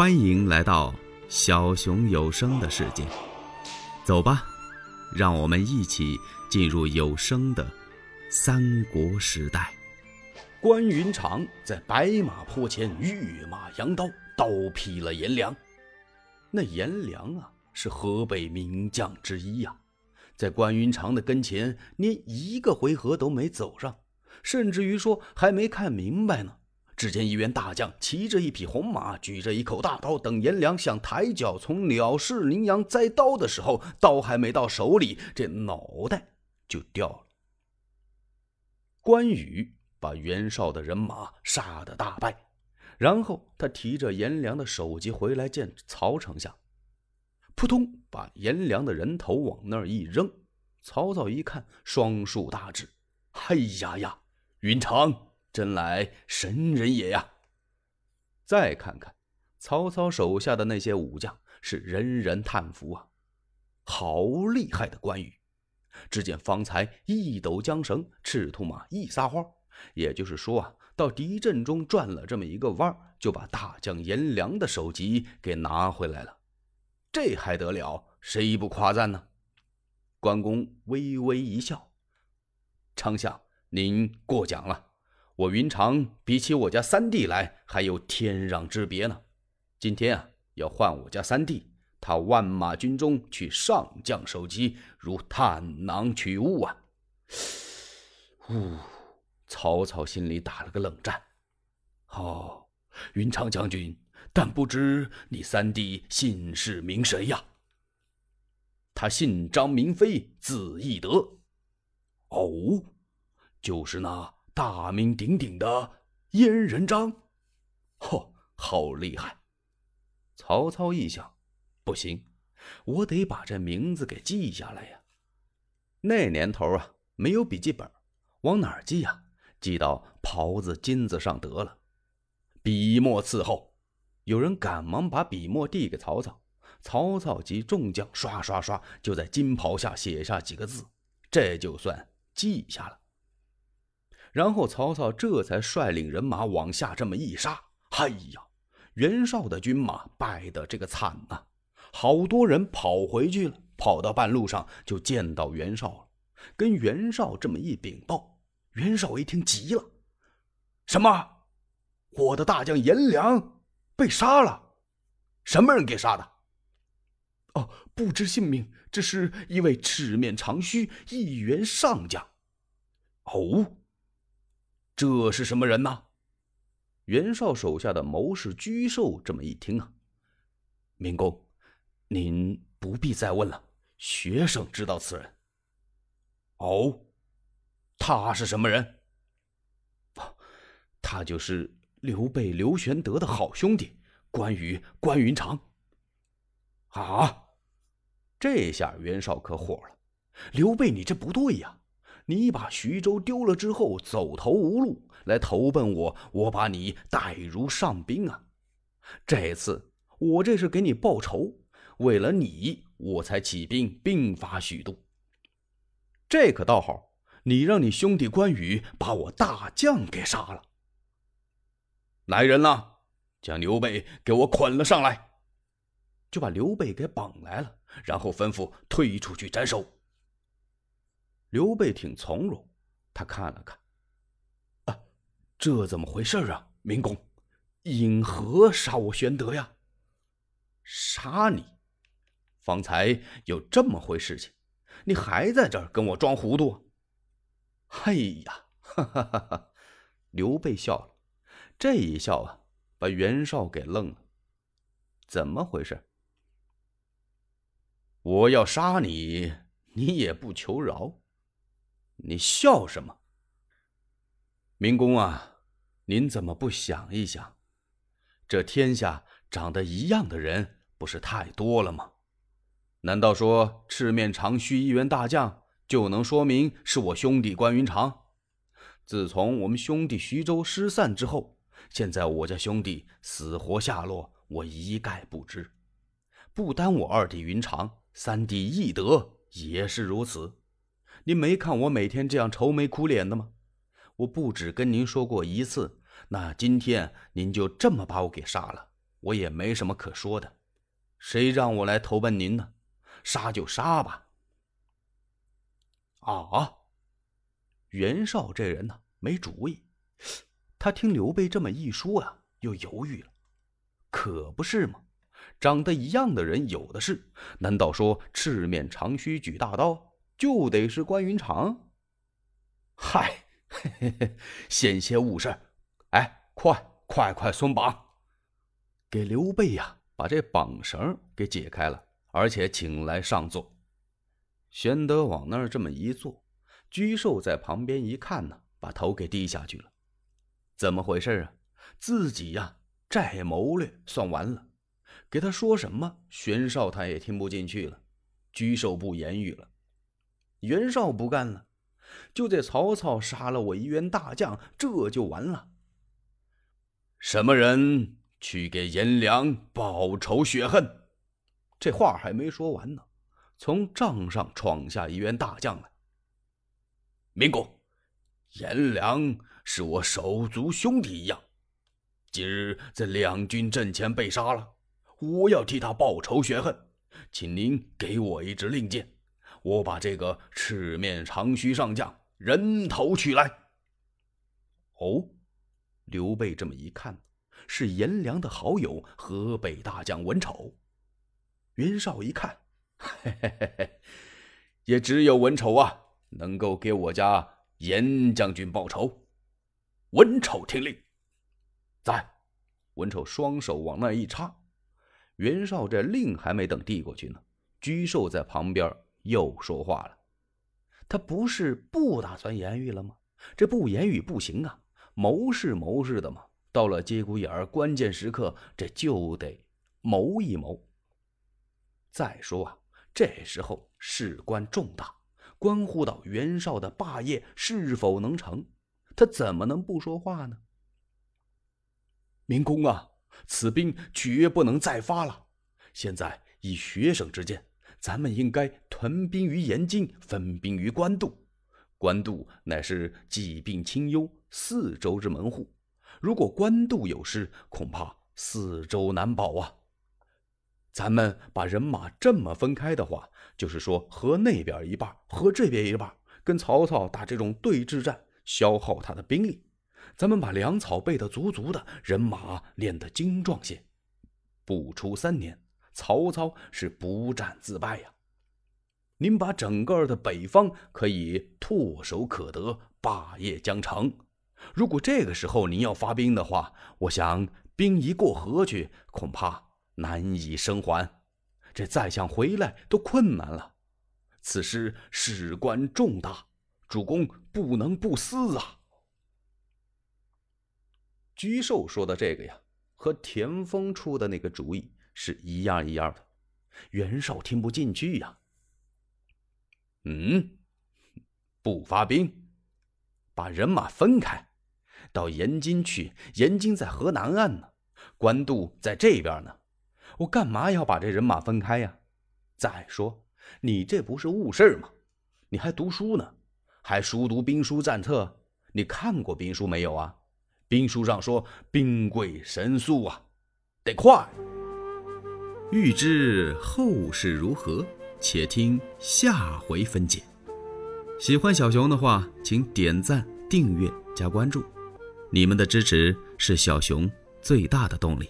欢迎来到小熊有声的世界，走吧，让我们一起进入有声的三国时代。关云长在白马坡前跃马扬刀，刀劈了颜良。那颜良啊，是河北名将之一呀，在关云长的跟前，连一个回合都没走上，甚至于说还没看明白呢。只见一员大将骑着一匹红马，举着一口大刀，等颜良想抬脚从鸟市羚羊栽刀的时候，刀还没到手里，这脑袋就掉了。关羽把袁绍的人马杀得大败，然后他提着颜良的首级回来见曹丞相，扑通把颜良的人头往那儿一扔。曹操一看，双竖大指：“哎呀呀，云长！”真来神人也呀！再看看曹操手下的那些武将，是人人叹服啊，好厉害的关羽！只见方才一抖缰绳，赤兔马一撒花，也就是说啊，到敌阵中转了这么一个弯就把大将颜良的首级给拿回来了。这还得了？谁不夸赞呢？关公微微一笑：“丞相，您过奖了。”我云长比起我家三弟来还有天壤之别呢。今天啊，要换我家三弟，他万马军中取上将首级，如探囊取物啊！呜，曹操心里打了个冷战。哦，云长将军，但不知你三弟姓氏名谁呀？他姓张，名飞，字翼德。哦，就是那。大名鼎鼎的燕人张，嚯，好厉害！曹操一想，不行，我得把这名字给记下来呀。那年头啊，没有笔记本，往哪儿记呀？记到袍子金子上得了。笔墨伺候，有人赶忙把笔墨递给曹操。曹操及众将刷刷刷就在金袍下写下几个字，这就算记下了。然后曹操这才率领人马往下这么一杀，哎呀，袁绍的军马败得这个惨呐！好多人跑回去了，跑到半路上就见到袁绍了，跟袁绍这么一禀报，袁绍一听急了：“什么？我的大将颜良被杀了？什么人给杀的？”“哦，不知姓名，只是一位赤面长须一员上将。”“哦。”这是什么人呐？袁绍手下的谋士沮授这么一听啊，明公，您不必再问了，学生知道此人。哦，他是什么人？他就是刘备刘玄德的好兄弟关羽关云长。啊，这下袁绍可火了，刘备，你这不对呀！你把徐州丢了之后，走投无路，来投奔我，我把你待如上宾啊！这次我这是给你报仇，为了你，我才起兵兵发许都。这可倒好，你让你兄弟关羽把我大将给杀了。来人呐，将刘备给我捆了上来！就把刘备给绑来了，然后吩咐推出去斩首。刘备挺从容，他看了看，啊，这怎么回事啊？明公，因何杀我玄德呀？杀你？方才有这么回事情，你还在这儿跟我装糊涂？哎呀，哈哈哈哈！刘备笑了，这一笑啊，把袁绍给愣了。怎么回事？我要杀你，你也不求饶。你笑什么，明公啊？您怎么不想一想，这天下长得一样的人不是太多了吗？难道说赤面长须一员大将就能说明是我兄弟关云长？自从我们兄弟徐州失散之后，现在我家兄弟死活下落，我一概不知。不单我二弟云长，三弟翼德也是如此。您没看我每天这样愁眉苦脸的吗？我不止跟您说过一次，那今天您就这么把我给杀了，我也没什么可说的。谁让我来投奔您呢？杀就杀吧。啊！袁绍这人呢，没主意。他听刘备这么一说啊，又犹豫了。可不是吗？长得一样的人有的是，难道说赤面长须举大刀就得是关云长？嗨，嘿嘿嘿，险些误事。哎，快快快松绑，给刘备呀，把这绑绳给解开了，而且请来上座。玄德往那儿这么一坐，居寿在旁边一看呢，把头给低下去了。怎么回事啊？自己呀，债谋略算完了，给他说什么，玄绍他也听不进去了。居寿不言语了。袁绍不干了，就在曹操杀了我一员大将，这就完了。什么人去给颜良报仇雪恨？这话还没说完呢。从帐上闯下一员大将来。明公，颜良是我手足兄弟一样，今日在两军阵前被杀了，我要替他报仇雪恨，请您给我一支令箭，我把这个赤面长须上将人头取来。哦，刘备这么一看，是颜良的好友河北大将文丑。袁绍一看。嘿嘿嘿嘿，也只有文丑啊，能够给我家严将军报仇。文丑听令，在。文丑双手往那一插，袁绍这令还没等递过去呢，居寿在旁边又说话了。他不是不打算言语了吗？这不言语不行啊，谋是谋事的嘛。到了节骨眼儿、关键时刻，这就得谋一谋。再说啊。这时候事关重大，关乎到袁绍的霸业是否能成，他怎么能不说话呢？明公啊，此兵绝不能再发了。现在以学生之见，咱们应该屯兵于延津，分兵于官渡。官渡乃是济病清幽四周之门户，如果官渡有失，恐怕四周难保啊。咱们把人马这么分开的话，就是说和那边一半，和这边一半，跟曹操打这种对峙战，消耗他的兵力。咱们把粮草备得足足的，人马练得精壮些，不出三年，曹操是不战自败呀。您把整个的北方可以唾手可得，霸业将成。如果这个时候您要发兵的话，我想兵一过河去，恐怕。难以生还，这再想回来都困难了。此事事关重大，主公不能不思啊！沮授说的这个呀，和田丰出的那个主意是一样一样的。袁绍听不进去呀。嗯，不发兵，把人马分开，到延津去。延津在河南岸呢，官渡在这边呢。我干嘛要把这人马分开呀？再说，你这不是误事吗？你还读书呢，还熟读兵书战策？你看过兵书没有啊？兵书上说兵贵神速啊，得快。欲知后事如何，且听下回分解。喜欢小熊的话，请点赞、订阅、加关注，你们的支持是小熊最大的动力。